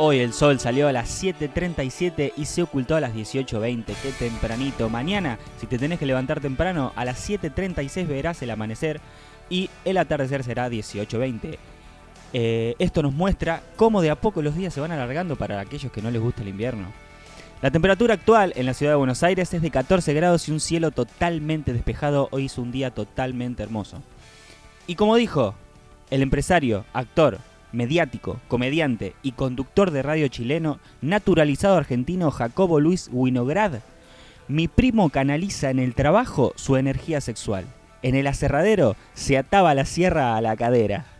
Hoy el sol salió a las 7.37 y se ocultó a las 18.20. Qué tempranito. Mañana, si te tenés que levantar temprano, a las 7.36 verás el amanecer y el atardecer será 18.20. Eh, esto nos muestra cómo de a poco los días se van alargando para aquellos que no les gusta el invierno. La temperatura actual en la ciudad de Buenos Aires es de 14 grados y un cielo totalmente despejado. Hoy es un día totalmente hermoso. Y como dijo el empresario, actor, mediático, comediante y conductor de radio chileno, naturalizado argentino Jacobo Luis Winograd, mi primo canaliza en el trabajo su energía sexual. En el aserradero se ataba la sierra a la cadera.